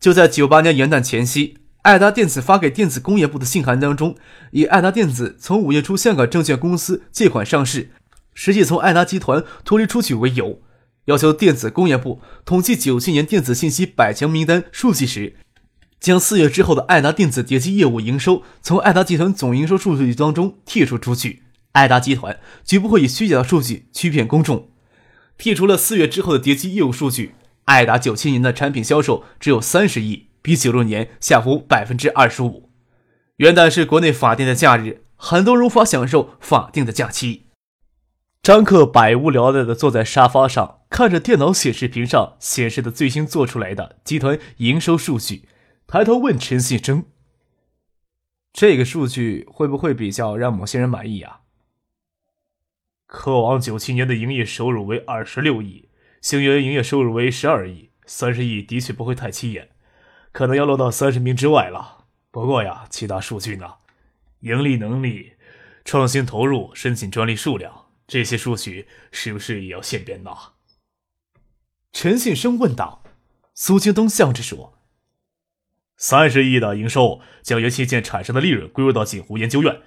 就在九八年元旦前夕，爱达电子发给电子工业部的信函当中，以爱达电子从五月初香港证券公司借款上市，实际从爱达集团脱离出去为由，要求电子工业部统计九七年电子信息百强名单数据时，将四月之后的爱达电子叠机业务营收从爱达集团总营收数据当中剔除出去。爱达集团绝不会以虚假的数据欺骗公众。剔除了四月之后的叠机业务数据。爱达九七年的产品销售只有三十亿，比九六年下浮百分之二十五。元旦是国内法定的假日，很多人无法享受法定的假期。张克百无聊赖地坐在沙发上，看着电脑显示屏上显示的最新做出来的集团营收数据，抬头问陈信生：“这个数据会不会比较让某些人满意啊？”科王九七年的营业收入为二十六亿。星源营业收入为十二亿，三十亿的确不会太起眼，可能要落到三十名之外了。不过呀，其他数据呢？盈利能力、创新投入、申请专利数量，这些数据是不是也要现编呢？陈信生问道。苏京东笑着说：“三十亿的营收将元器件产生的利润归入到锦湖研究院，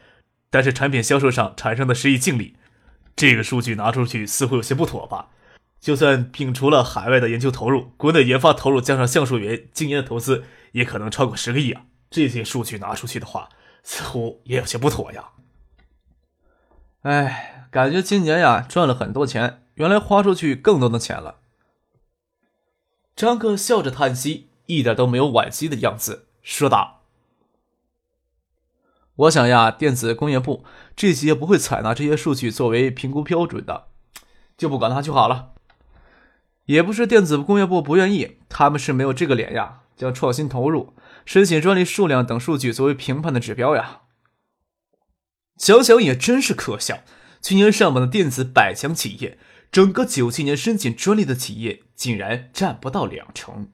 但是产品销售上产生的十亿净利，这个数据拿出去似乎有些不妥吧？”就算摒除了海外的研究投入，国内研发投入加上橡树园今年的投资，也可能超过十个亿啊！这些数据拿出去的话，似乎也有些不妥呀。哎，感觉今年呀赚了很多钱，原来花出去更多的钱了。张克笑着叹息，一点都没有惋惜的样子，说道：“我想呀，电子工业部这些不会采纳这些数据作为评估标准的，就不管它就好了。”也不是电子工业部不愿意，他们是没有这个脸呀，将创新投入、申请专利数量等数据作为评判的指标呀。想想也真是可笑，去年上榜的电子百强企业，整个九七年申请专利的企业竟然占不到两成。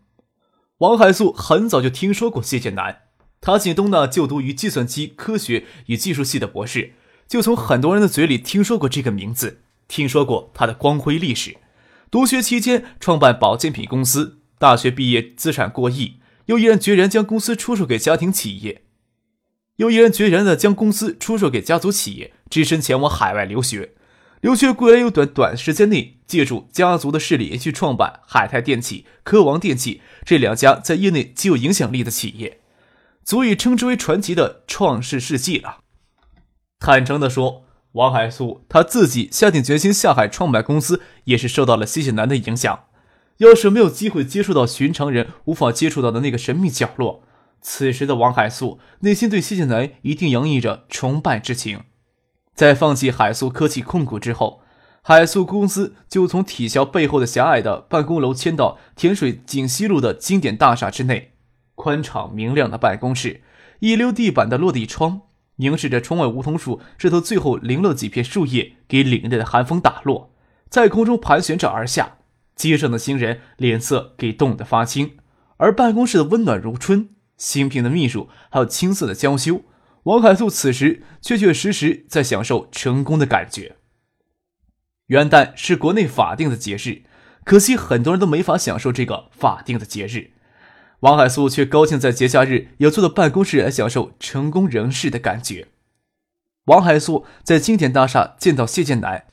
王海素很早就听说过谢剑南，他进东大就读于计算机科学与技术系的博士，就从很多人的嘴里听说过这个名字，听说过他的光辉历史。读学期间创办保健品公司，大学毕业资产过亿，又毅然决然将公司出售给家庭企业，又毅然决然的将公司出售给家族企业，只身前往海外留学。留学归来又短短时间内，借助家族的势力去创办海泰电器、科王电器这两家在业内极有影响力的企业，足以称之为传奇的创世事迹了。坦诚的说。王海素他自己下定决心下海创办公司，也是受到了谢谢南的影响。要是没有机会接触到寻常人无法接触到的那个神秘角落，此时的王海素内心对谢谢南一定洋溢着崇拜之情。在放弃海素科技控股之后，海素公司就从体校背后的狭隘的办公楼迁到甜水锦西路的经典大厦之内，宽敞明亮的办公室，一溜地板的落地窗。凝视着窗外梧桐树，枝头最后零落几片树叶，给凛冽的寒风打落，在空中盘旋着而下。街上的行人脸色给冻得发青，而办公室的温暖如春，新聘的秘书还有青涩的娇羞。王海素此时确确实实在享受成功的感觉。元旦是国内法定的节日，可惜很多人都没法享受这个法定的节日。王海素却高兴在节假日有坐到办公室来享受成功人士的感觉。王海素在经典大厦见到谢剑南，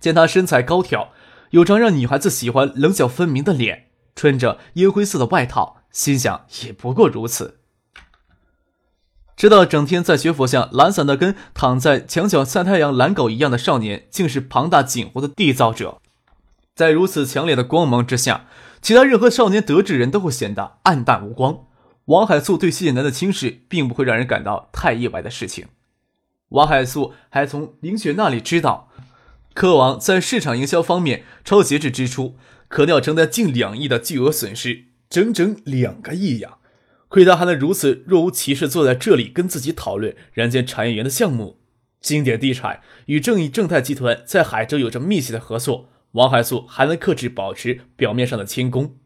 见他身材高挑，有张让女孩子喜欢、棱角分明的脸，穿着烟灰色的外套，心想也不过如此。知道整天在学府像懒散的跟躺在墙角晒太阳懒狗一样的少年，竟是庞大锦湖的缔造者，在如此强烈的光芒之下。其他任何少年得志人都会显得黯淡无光。王海素对谢剑南的轻视，并不会让人感到太意外的事情。王海素还从林雪那里知道，科王在市场营销方面超节制支出，可能要承担近两亿的巨额损失，整整两个亿呀！亏他还能如此若无其事坐在这里跟自己讨论人间产业园的项目。经典地产与正义正泰集团在海州有着密切的合作，王海素还能克制保持表面上的谦恭。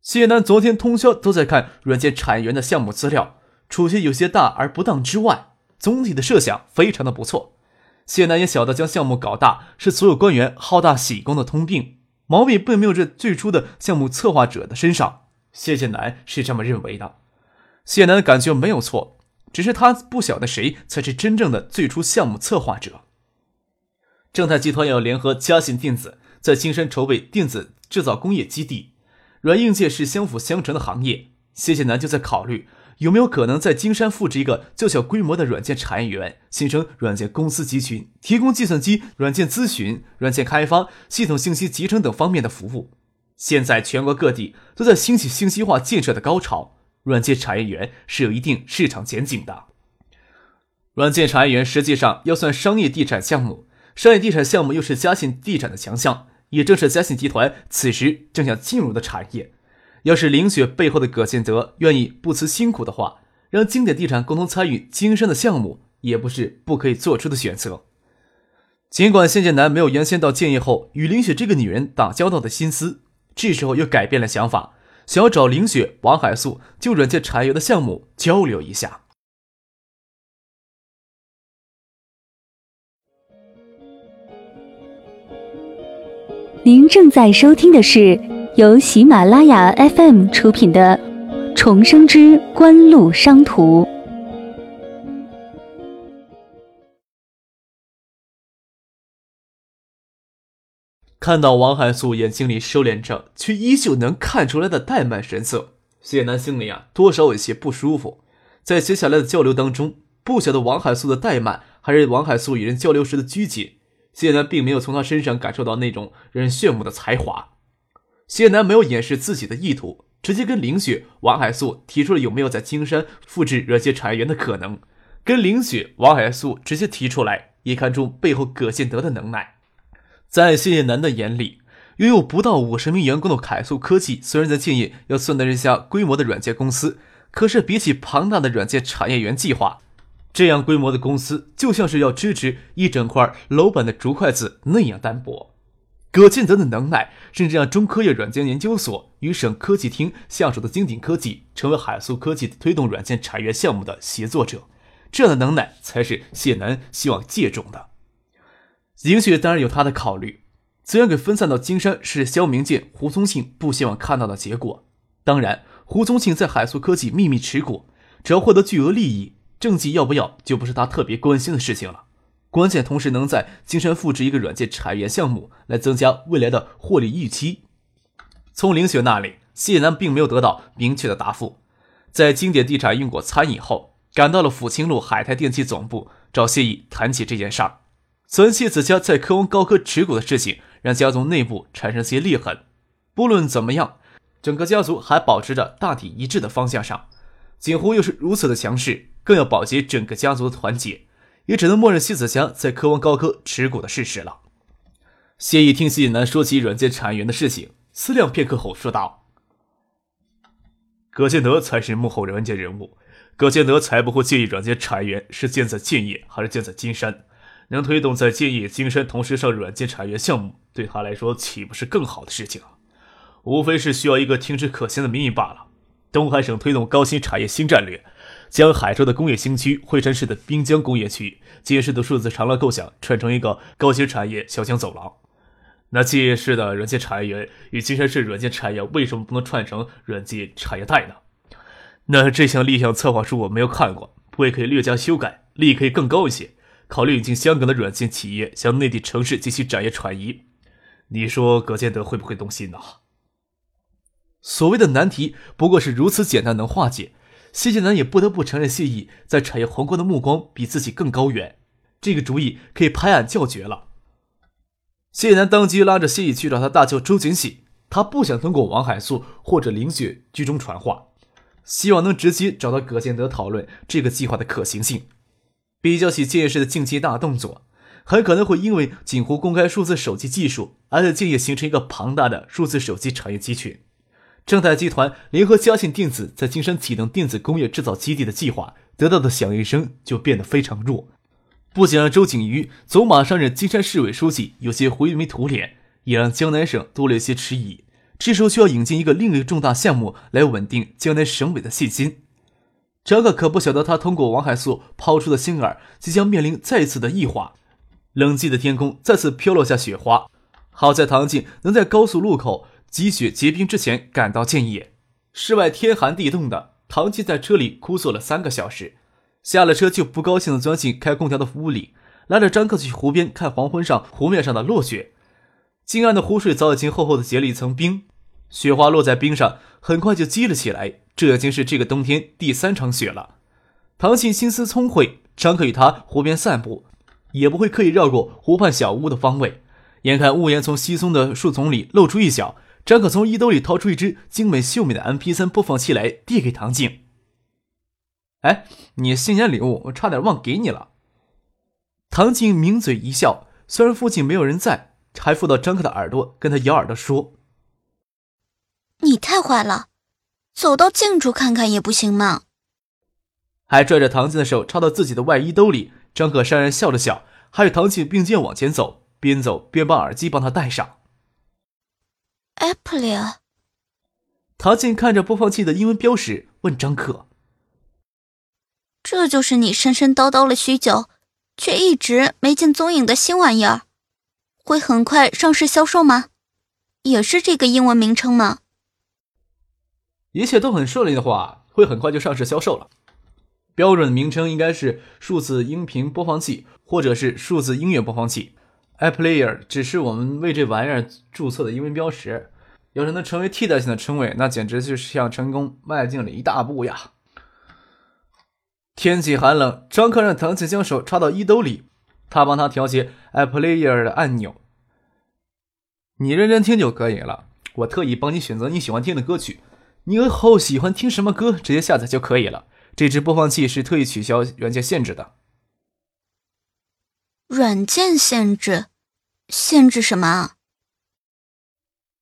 谢楠昨天通宵都在看软件产业园的项目资料，除些有些大而不当之外，总体的设想非常的不错。谢楠也晓得将项目搞大是所有官员好大喜功的通病，毛病并没有在最初的项目策划者的身上。谢谢楠是这么认为的，谢楠的感觉没有错。只是他不晓得谁才是真正的最初项目策划者。正泰集团要联合嘉信电子在金山筹备电子制造工业基地，软硬件是相辅相成的行业。谢谢南就在考虑有没有可能在金山复制一个较小规模的软件产业园，形成软件公司集群，提供计算机软件咨询、软件开发、系统信息集成等方面的服务。现在全国各地都在兴起信息化建设的高潮。软件产业园是有一定市场前景的。软件产业园实际上要算商业地产项目，商业地产项目又是嘉信地产的强项，也正是嘉信集团此时正想进入的产业。要是凌雪背后的葛建德愿意不辞辛苦的话，让经典地产共同参与金山的项目，也不是不可以做出的选择。尽管谢建南没有原先到建业后与凌雪这个女人打交道的心思，这时候又改变了想法。想要找林雪、王海素就软件产业的项目交流一下。您正在收听的是由喜马拉雅 FM 出品的《重生之官路商途》。看到王海素眼睛里收敛着，却依旧能看出来的怠慢神色，谢楠心里啊多少有些不舒服。在接下来的交流当中，不晓得王海素的怠慢，还是王海素与人交流时的拘谨，谢楠并没有从他身上感受到那种让人炫目的才华。谢楠没有掩饰自己的意图，直接跟林雪、王海素提出了有没有在金山复制软件产业园的可能。跟林雪、王海素直接提出来，也看出背后葛建德的能耐。在谢楠的眼里，拥有不到五十名员工的凯素科技，虽然在建业要算得上一家规模的软件公司，可是比起庞大的软件产业园计划，这样规模的公司就像是要支持一整块楼板的竹筷子那样单薄。葛建德的能耐，甚至让中科院软件研究所与省科技厅下属的金鼎科技成为海速科技推动软件产业项目的协作者，这样的能耐才是谢楠希望借重的。林雪当然有他的考虑，资源给分散到金山是肖明建、胡宗庆不希望看到的结果。当然，胡宗庆在海素科技秘密持股，只要获得巨额利益，政绩要不要就不是他特别关心的事情了。关键同时能在金山复制一个软件产业项目，来增加未来的获利预期。从林雪那里，谢楠并没有得到明确的答复。在经典地产用过餐饮后，赶到了抚清路海泰电器总部，找谢毅谈起这件事儿。虽然谢子家在科王高科持股的事情让家族内部产生些裂痕，不论怎么样，整个家族还保持着大体一致的方向上。景湖又是如此的强势，更要保洁整个家族的团结，也只能默认谢子家在科王高科持股的事实了。谢意听谢南说起软件产业园的事情，思量片刻后说道：“葛建德才是幕后关键人物，葛建德才不会介意软件产业园是建在建业还是建在金山。”能推动在建业、金山同时上软件产业项目，对他来说岂不是更好的事情？无非是需要一个听之可行的名义罢了。东海省推动高新产业新战略，将海州的工业新区、惠山市的滨江工业区、建市的数字长廊构想串成一个高新产业小江走廊。那建业市的软件产业园与金山市软件产业为什么不能串成软件产业带呢？那这项立项策划书我没有看过，不也可以略加修改，利可以更高一些。考虑引进香港的软件企业向内地城市进行产业转移，你说葛建德会不会动心呢？所谓的难题不过是如此简单能化解，谢建南也不得不承认谢意在产业宏观的目光比自己更高远，这个主意可以拍案叫绝了。谢南当即拉着谢意去找他大舅周景喜，他不想通过王海素或者林雪居中传话，希望能直接找到葛建德讨论这个计划的可行性。比较起建业市的竞技大动作，很可能会因为锦湖公开数字手机技术，而在建业形成一个庞大的数字手机产业集群。正泰集团联合嘉信电子在金山启动电子工业制造基地的计划，得到的响应声就变得非常弱。不仅让周景瑜走马上任金山市委书记有些灰眉土脸，也让江南省多了一些迟疑。这时候需要引进一个另类重大项目来稳定江南省委的信心。张克可不晓得，他通过王海素抛出的星饵，即将面临再次的异化。冷寂的天空再次飘落下雪花。好在唐静能在高速路口积雪结冰之前赶到建业。室外天寒地冻的，唐静在车里哭坐了三个小时。下了车就不高兴地钻进开空调的屋里，拉着张克去湖边看黄昏上湖面上的落雪。近岸的湖水早已经厚厚的结了一层冰，雪花落在冰上，很快就积了起来。这已经是这个冬天第三场雪了。唐静心思聪慧，张克与他湖边散步，也不会刻意绕过湖畔小屋的方位。眼看屋檐从稀松的树丛里露出一角，张可从衣兜里掏出一只精美秀美的 MP3 播放器来，递给唐静。哎，你新年礼物，我差点忘给你了。唐静抿嘴一笑，虽然附近没有人在，还附到张克的耳朵，跟他咬耳朵说：“你太坏了，走到近处看看也不行吗？”还拽着唐静的手插到自己的外衣兜里。张可讪然笑了笑，还与唐静并肩往前走，边走边把耳机帮他戴上。Apple。唐静看着播放器的英文标识，问张克。这就是你神神叨叨了许久，却一直没见踪影的新玩意儿，会很快上市销售吗？也是这个英文名称吗？一切都很顺利的话，会很快就上市销售了。标准的名称应该是数字音频播放器，或者是数字音乐播放器。iPlayer 只是我们为这玩意儿注册的英文标识，要是能成为替代性的称谓，那简直就是向成功迈进了一大步呀！天气寒冷，张克让唐静将手插到衣兜里，他帮他调节 iPlayer 的按钮。你认真听就可以了，我特意帮你选择你喜欢听的歌曲，你以后喜欢听什么歌，直接下载就可以了。这只播放器是特意取消软件限制的。软件限制？限制什么？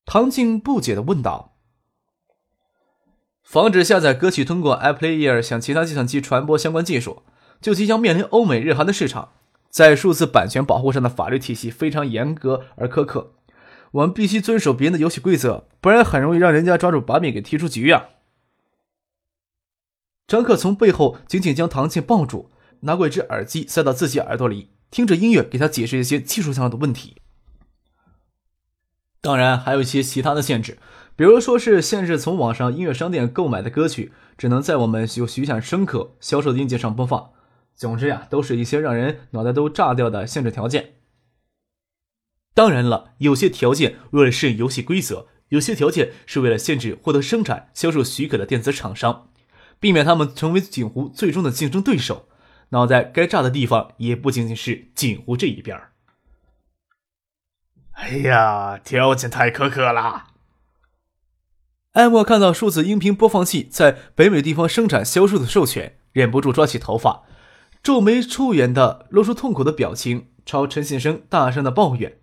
唐静不解的问道。防止下载歌曲通过 iPlayer 向其他计算机传播相关技术，就即将面临欧美日韩的市场。在数字版权保护上的法律体系非常严格而苛刻，我们必须遵守别人的游戏规则，不然很容易让人家抓住把柄给踢出局呀。张克从背后紧紧将唐静抱住，拿过一只耳机塞到自己耳朵里，听着音乐给他解释一些技术上的问题。当然，还有一些其他的限制。比如说是限制从网上音乐商店购买的歌曲只能在我们有许下深刻销售的硬件上播放。总之呀，都是一些让人脑袋都炸掉的限制条件。当然了，有些条件为了适应游戏规则，有些条件是为了限制获得生产销售许可的电子厂商，避免他们成为锦湖最终的竞争对手。脑袋该炸的地方也不仅仅是锦湖这一边儿哎呀，条件太苛刻了。艾莫看到数字音频播放器在北美地方生产销售的授权，忍不住抓起头发，皱眉触眼的露出痛苦的表情，朝陈先生大声的抱怨：“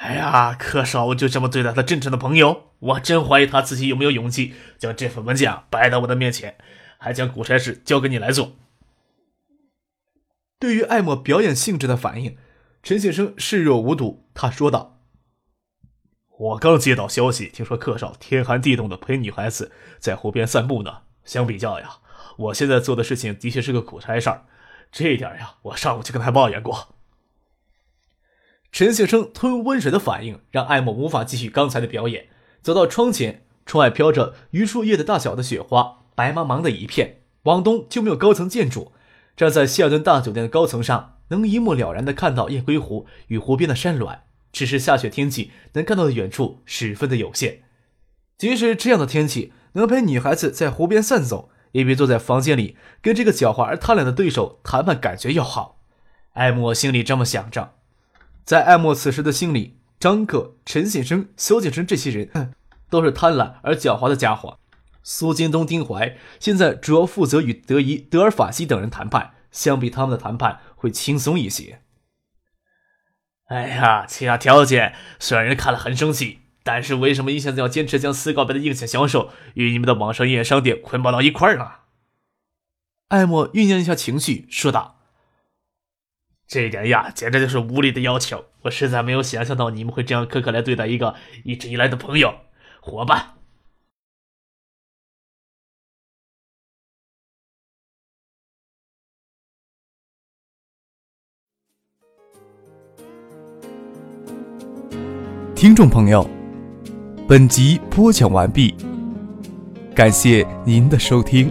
哎呀，柯少就这么对待他真诚的朋友？我真怀疑他自己有没有勇气将这份文件摆到我的面前，还将古差事交给你来做。”对于艾莫表演性质的反应，陈先生视若无睹。他说道。我刚接到消息，听说客少天寒地冻的陪女孩子在湖边散步呢。相比较呀，我现在做的事情的确是个苦差事儿。这一点呀，我上午就跟他抱怨过。陈先生吞温水的反应让艾莫无法继续刚才的表演。走到窗前，窗外飘着榆树叶的大小的雪花，白茫茫的一片。往东就没有高层建筑。站在希尔顿大酒店的高层上，能一目了然的看到雁归湖与湖边的山峦。只是下雪天气，能看到的远处十分的有限。即使这样的天气，能陪女孩子在湖边散走，也比坐在房间里跟这个狡猾而贪婪的对手谈判感觉要好。艾莫心里这么想着。在艾莫此时的心里，张克、陈先生、萧景生这些人，都是贪婪而狡猾的家伙。苏金东、丁怀现在主要负责与德仪、德尔法西等人谈判，相比他们的谈判会轻松一些。哎呀，其他条件虽然人看了很生气，但是为什么你现在要坚持将私告白的硬件销售与你们的网上营业商店捆绑到一块儿呢？艾莫酝酿一下情绪，说道：“这点呀，简直就是无理的要求。我实在没有想象到你们会这样苛刻来对待一个一直以来的朋友、伙伴。”听众朋友，本集播讲完毕，感谢您的收听。